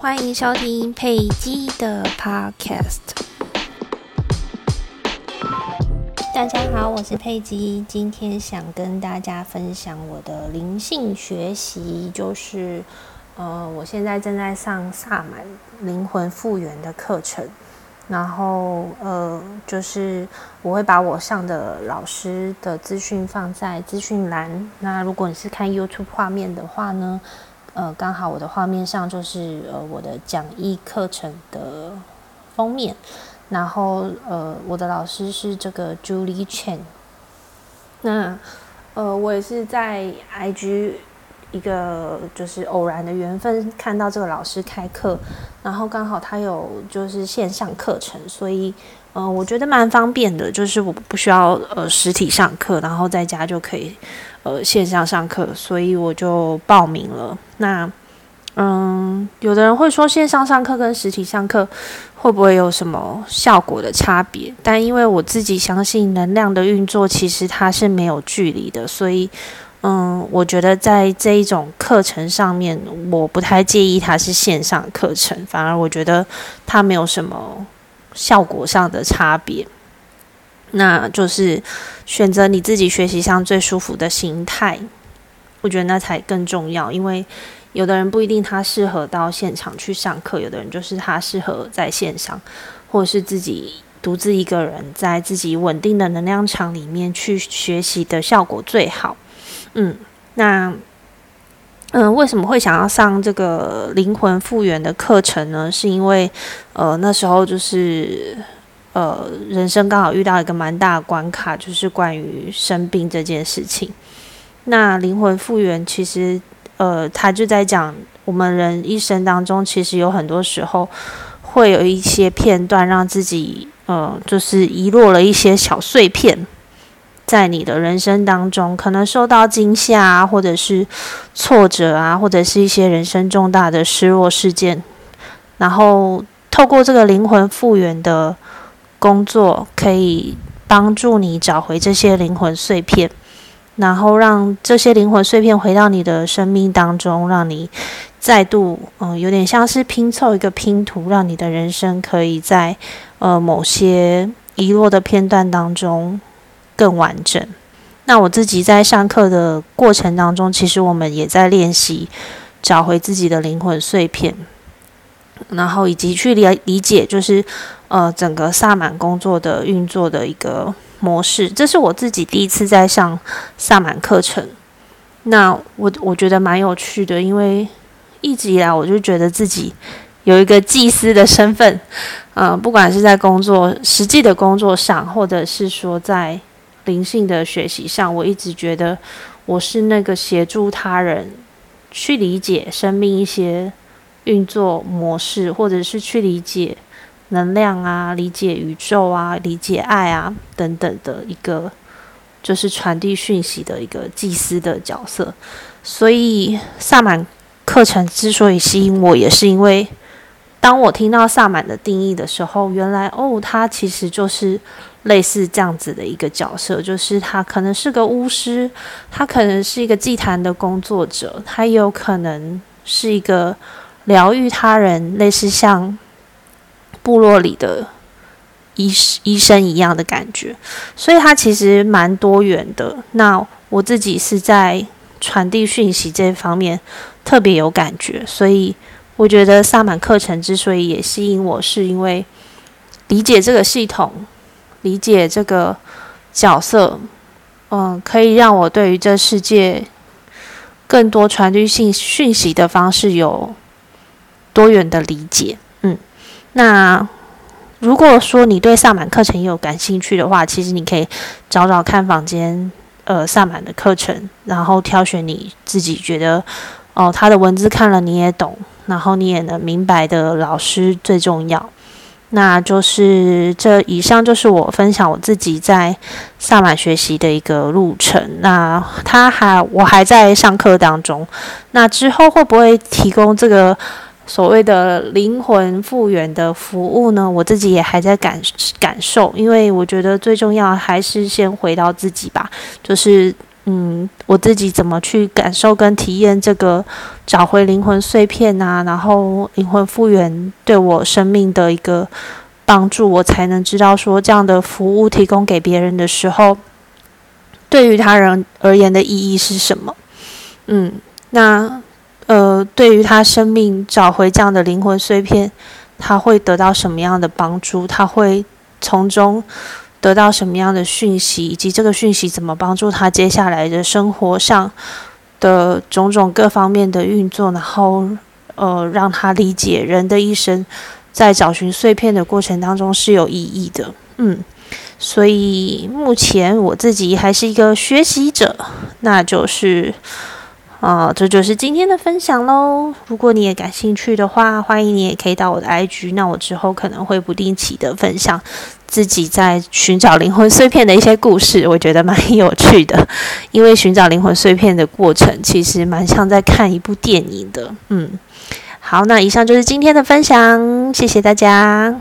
欢迎收听佩姬的 Podcast。大家好，我是佩姬，今天想跟大家分享我的灵性学习，就是呃，我现在正在上萨满灵魂复原的课程，然后呃，就是我会把我上的老师的资讯放在资讯栏。那如果你是看 YouTube 画面的话呢？呃，刚好我的画面上就是呃我的讲义课程的封面，然后呃我的老师是这个 Julie Chen，那呃我也是在 IG 一个就是偶然的缘分看到这个老师开课，然后刚好他有就是线上课程，所以嗯我觉得蛮方便的，就是我不需要呃实体上课，然后在家就可以。呃，线上上课，所以我就报名了。那，嗯，有的人会说线上上课跟实体上课会不会有什么效果的差别？但因为我自己相信能量的运作，其实它是没有距离的，所以，嗯，我觉得在这一种课程上面，我不太介意它是线上课程，反而我觉得它没有什么效果上的差别。那就是选择你自己学习上最舒服的心态，我觉得那才更重要。因为有的人不一定他适合到现场去上课，有的人就是他适合在线上，或者是自己独自一个人在自己稳定的能量场里面去学习的效果最好。嗯，那嗯，为什么会想要上这个灵魂复原的课程呢？是因为呃那时候就是。呃，人生刚好遇到一个蛮大的关卡，就是关于生病这件事情。那灵魂复原，其实呃，他就在讲我们人一生当中，其实有很多时候会有一些片段，让自己呃，就是遗落了一些小碎片，在你的人生当中，可能受到惊吓啊，或者是挫折啊，或者是一些人生重大的失落事件，然后透过这个灵魂复原的。工作可以帮助你找回这些灵魂碎片，然后让这些灵魂碎片回到你的生命当中，让你再度嗯，有点像是拼凑一个拼图，让你的人生可以在呃某些遗落的片段当中更完整。那我自己在上课的过程当中，其实我们也在练习找回自己的灵魂碎片，然后以及去理理解就是。呃，整个萨满工作的运作的一个模式，这是我自己第一次在上萨满课程。那我我觉得蛮有趣的，因为一直以来我就觉得自己有一个祭司的身份。嗯，不管是在工作实际的工作上，或者是说在灵性的学习上，我一直觉得我是那个协助他人去理解生命一些运作模式，或者是去理解。能量啊，理解宇宙啊，理解爱啊，等等的一个，就是传递讯息的一个祭司的角色。所以萨满课程之所以吸引我，也是因为当我听到萨满的定义的时候，原来哦，他其实就是类似这样子的一个角色，就是他可能是个巫师，他可能是一个祭坛的工作者，他也有可能是一个疗愈他人，类似像。部落里的医医生一样的感觉，所以他其实蛮多元的。那我自己是在传递讯息这方面特别有感觉，所以我觉得萨满课程之所以也吸引我，是因为理解这个系统，理解这个角色，嗯，可以让我对于这世界更多传递信讯息的方式有多元的理解。嗯那如果说你对萨满课程也有感兴趣的话，其实你可以找找看房间呃萨满的课程，然后挑选你自己觉得哦他的文字看了你也懂，然后你也能明白的老师最重要。那就是这以上就是我分享我自己在萨满学习的一个路程。那他还我还在上课当中，那之后会不会提供这个？所谓的灵魂复原的服务呢，我自己也还在感感受，因为我觉得最重要还是先回到自己吧。就是，嗯，我自己怎么去感受跟体验这个找回灵魂碎片啊，然后灵魂复原对我生命的一个帮助，我才能知道说这样的服务提供给别人的时候，对于他人而言的意义是什么？嗯，那呃，对于他生命找回这样的灵魂碎片，他会得到什么样的帮助？他会从中。得到什么样的讯息，以及这个讯息怎么帮助他接下来的生活上的种种各方面的运作，然后呃，让他理解人的一生在找寻碎片的过程当中是有意义的。嗯，所以目前我自己还是一个学习者，那就是。啊，这就是今天的分享喽。如果你也感兴趣的话，欢迎你也可以到我的 IG。那我之后可能会不定期的分享自己在寻找灵魂碎片的一些故事，我觉得蛮有趣的。因为寻找灵魂碎片的过程，其实蛮像在看一部电影的。嗯，好，那以上就是今天的分享，谢谢大家。